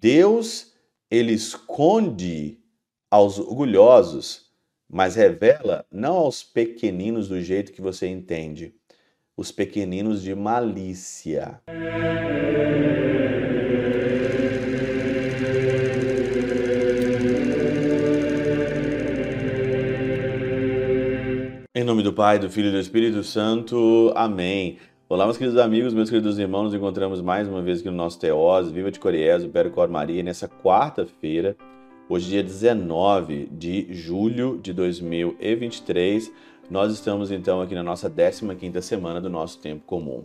Deus, ele esconde aos orgulhosos, mas revela não aos pequeninos do jeito que você entende, os pequeninos de malícia. Em nome do Pai, do Filho e do Espírito Santo. Amém. Olá, meus queridos amigos, meus queridos irmãos, nos encontramos mais uma vez aqui no nosso Teós, Viva de Coriés, o Cor Maria, nessa quarta-feira, hoje dia 19 de julho de 2023. Nós estamos então aqui na nossa 15ª semana do nosso tempo comum.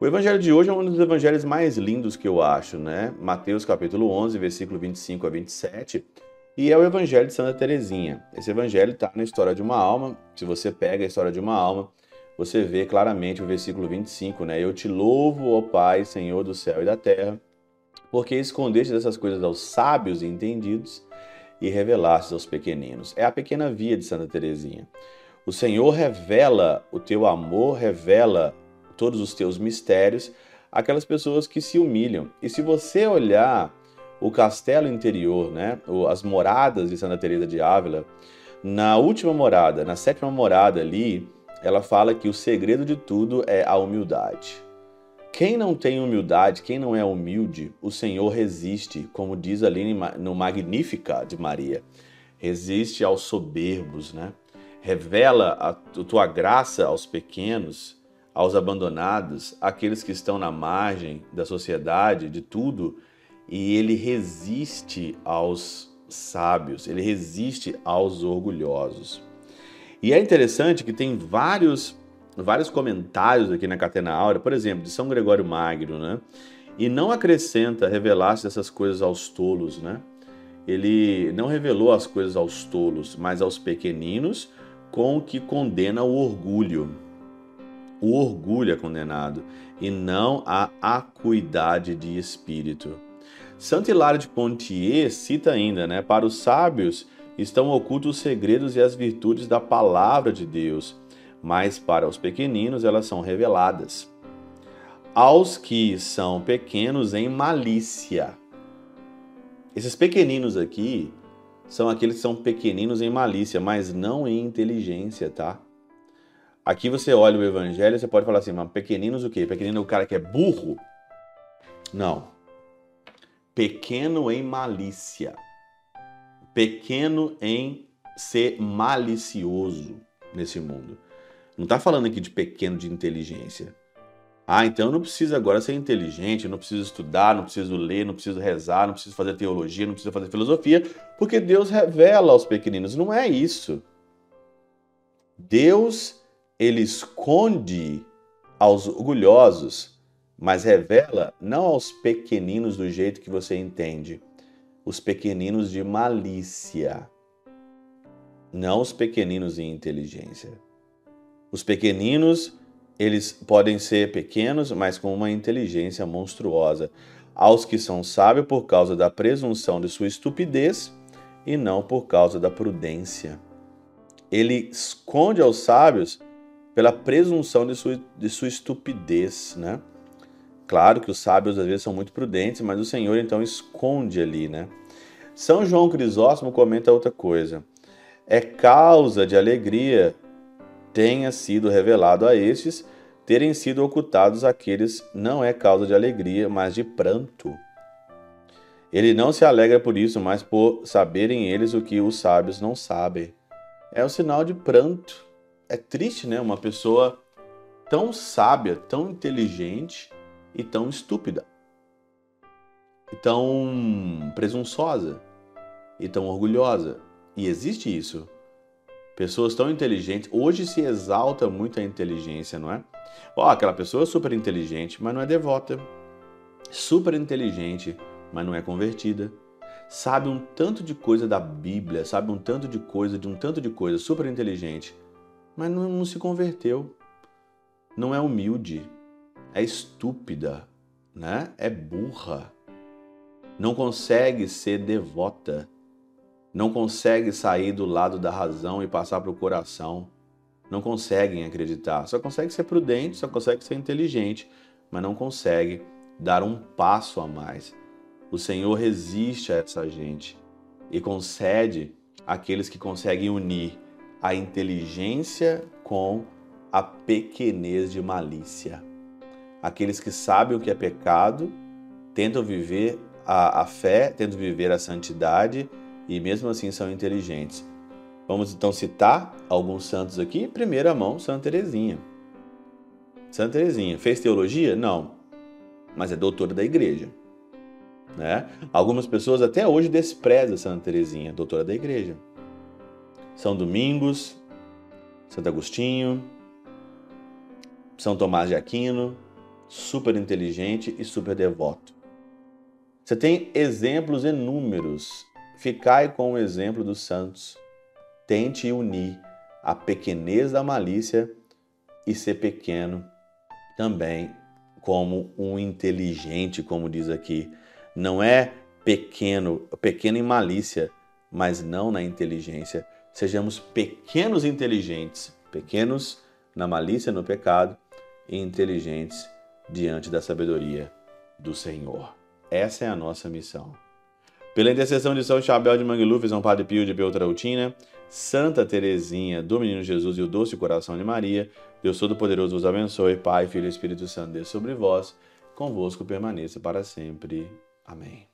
O evangelho de hoje é um dos evangelhos mais lindos que eu acho, né? Mateus capítulo 11, versículo 25 a 27, e é o evangelho de Santa Teresinha. Esse evangelho está na história de uma alma. Se você pega a história de uma alma, você vê claramente o versículo 25, né? Eu te louvo, ó Pai, Senhor do céu e da terra, porque escondeste dessas coisas aos sábios e entendidos e revelaste aos pequeninos. É a pequena via de Santa Teresinha. O Senhor revela o teu amor, revela todos os teus mistérios aquelas pessoas que se humilham. E se você olhar o castelo interior, né, as moradas de Santa Teresa de Ávila, na última morada, na sétima morada ali, ela fala que o segredo de tudo é a humildade. Quem não tem humildade, quem não é humilde, o Senhor resiste, como diz ali no Magnífica de Maria. Resiste aos soberbos, né? Revela a tua graça aos pequenos, aos abandonados, àqueles que estão na margem da sociedade, de tudo, e ele resiste aos sábios, ele resiste aos orgulhosos. E é interessante que tem vários, vários comentários aqui na Catena Áurea, por exemplo, de São Gregório Magno, né? E não acrescenta revelar-se essas coisas aos tolos, né? Ele não revelou as coisas aos tolos, mas aos pequeninos, com o que condena o orgulho. O orgulho é condenado, e não a acuidade de espírito. Santo Hilário de Pontier cita ainda, né? Para os sábios, estão ocultos os segredos e as virtudes da palavra de Deus, mas para os pequeninos elas são reveladas. Aos que são pequenos em malícia. Esses pequeninos aqui são aqueles que são pequeninos em malícia, mas não em inteligência, tá? Aqui você olha o evangelho, você pode falar assim, mas pequeninos o quê? Pequenino é o cara que é burro? Não. Pequeno em malícia pequeno em ser malicioso nesse mundo. Não está falando aqui de pequeno de inteligência. Ah, então eu não preciso agora ser inteligente, não preciso estudar, não preciso ler, não preciso rezar, não preciso fazer teologia, não preciso fazer filosofia, porque Deus revela aos pequeninos. Não é isso. Deus, ele esconde aos orgulhosos, mas revela não aos pequeninos do jeito que você entende os pequeninos de malícia, não os pequeninos de inteligência. Os pequeninos, eles podem ser pequenos, mas com uma inteligência monstruosa, aos que são sábios por causa da presunção de sua estupidez e não por causa da prudência. Ele esconde aos sábios pela presunção de sua, de sua estupidez, né? Claro que os sábios às vezes são muito prudentes, mas o Senhor então esconde ali, né? São João Crisóstomo comenta outra coisa. É causa de alegria tenha sido revelado a estes terem sido ocultados aqueles não é causa de alegria, mas de pranto. Ele não se alegra por isso, mas por saberem eles o que os sábios não sabem. É um sinal de pranto. É triste, né? Uma pessoa tão sábia, tão inteligente, e tão estúpida, e tão presunçosa, e tão orgulhosa. E existe isso. Pessoas tão inteligentes. Hoje se exalta muito a inteligência, não é? Ó, oh, aquela pessoa é super inteligente, mas não é devota. Super inteligente, mas não é convertida. Sabe um tanto de coisa da Bíblia, sabe um tanto de coisa, de um tanto de coisa, super inteligente, mas não, não se converteu. Não é humilde, é estúpida, né? É burra. Não consegue ser devota. Não consegue sair do lado da razão e passar para o coração. Não conseguem acreditar. Só consegue ser prudente, só consegue ser inteligente, mas não consegue dar um passo a mais. O Senhor resiste a essa gente e concede aqueles que conseguem unir a inteligência com a pequenez de malícia. Aqueles que sabem o que é pecado, tentam viver a, a fé, tentam viver a santidade e mesmo assim são inteligentes. Vamos então citar alguns santos aqui. Primeira mão, Santa Teresinha. Santa Teresinha fez teologia? Não, mas é doutora da igreja. Né? Algumas pessoas até hoje desprezam Santa Teresinha, doutora da igreja. São Domingos, Santo Agostinho, São Tomás de Aquino, super inteligente e super devoto. Você tem exemplos inúmeros. Ficai com o exemplo dos santos. Tente unir a pequenez da malícia e ser pequeno também como um inteligente, como diz aqui. Não é pequeno, pequeno em malícia, mas não na inteligência. Sejamos pequenos inteligentes, pequenos na malícia, no pecado, e inteligentes diante da sabedoria do Senhor. Essa é a nossa missão. Pela intercessão de São Chabel de Mangluf, São Padre Pio de Peltrautina, Santa Teresinha do Menino Jesus e o Doce Coração de Maria, Deus Todo-Poderoso vos abençoe, Pai, Filho e Espírito Santo, Deus sobre vós, convosco permaneça para sempre. Amém.